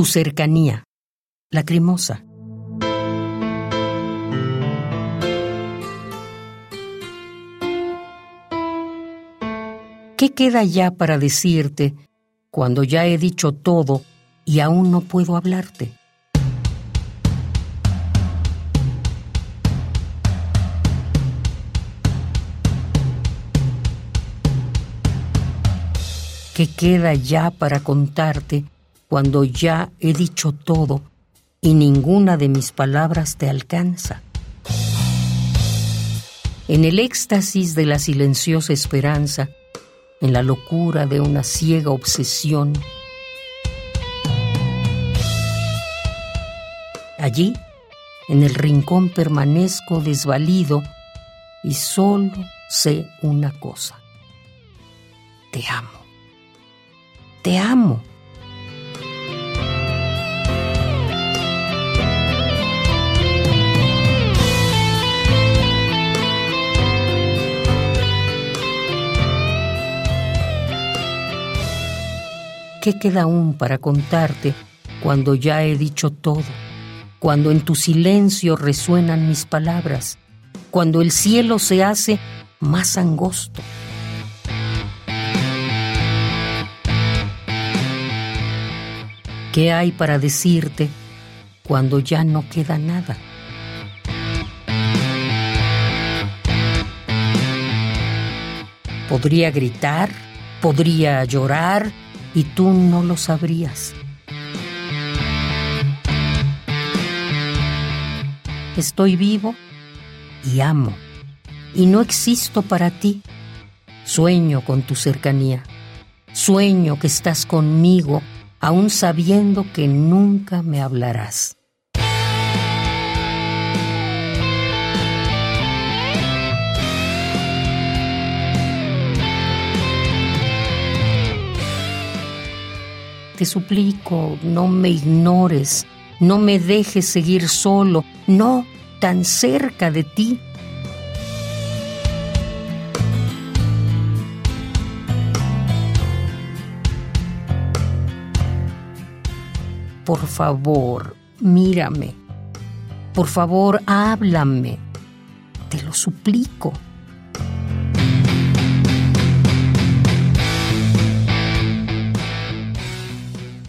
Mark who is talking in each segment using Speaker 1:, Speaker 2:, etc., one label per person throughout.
Speaker 1: tu cercanía, lacrimosa. ¿Qué queda ya para decirte cuando ya he dicho todo y aún no puedo hablarte? ¿Qué queda ya para contarte cuando ya he dicho todo y ninguna de mis palabras te alcanza? En el éxtasis de la silenciosa esperanza, en la locura de una ciega obsesión, allí, en el rincón permanezco desvalido y solo sé una cosa. Te amo. Te amo. ¿Qué queda aún para contarte cuando ya he dicho todo? Cuando en tu silencio resuenan mis palabras, cuando el cielo se hace más angosto. ¿Qué hay para decirte cuando ya no queda nada? Podría gritar, podría llorar y tú no lo sabrías. Estoy vivo y amo y no existo para ti. Sueño con tu cercanía. Sueño que estás conmigo aún sabiendo que nunca me hablarás. Te suplico, no me ignores, no me dejes seguir solo, no tan cerca de ti Por favor, mírame. Por favor, háblame. Te lo suplico.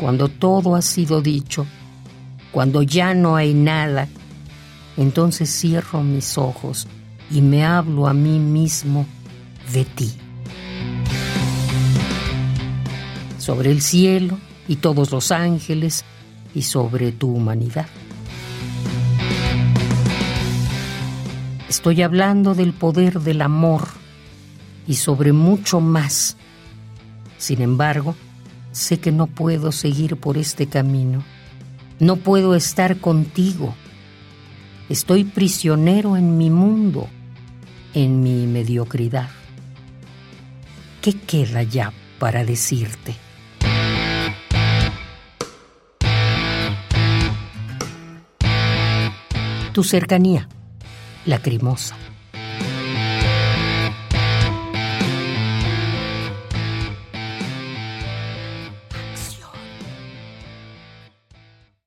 Speaker 1: Cuando todo ha sido dicho, cuando ya no hay nada, entonces cierro mis ojos y me hablo a mí mismo de ti. Sobre el cielo y todos los ángeles y sobre tu humanidad. Estoy hablando del poder del amor y sobre mucho más. Sin embargo, sé que no puedo seguir por este camino. No puedo estar contigo. Estoy prisionero en mi mundo, en mi mediocridad. ¿Qué queda ya para decirte? tu cercanía, lacrimosa.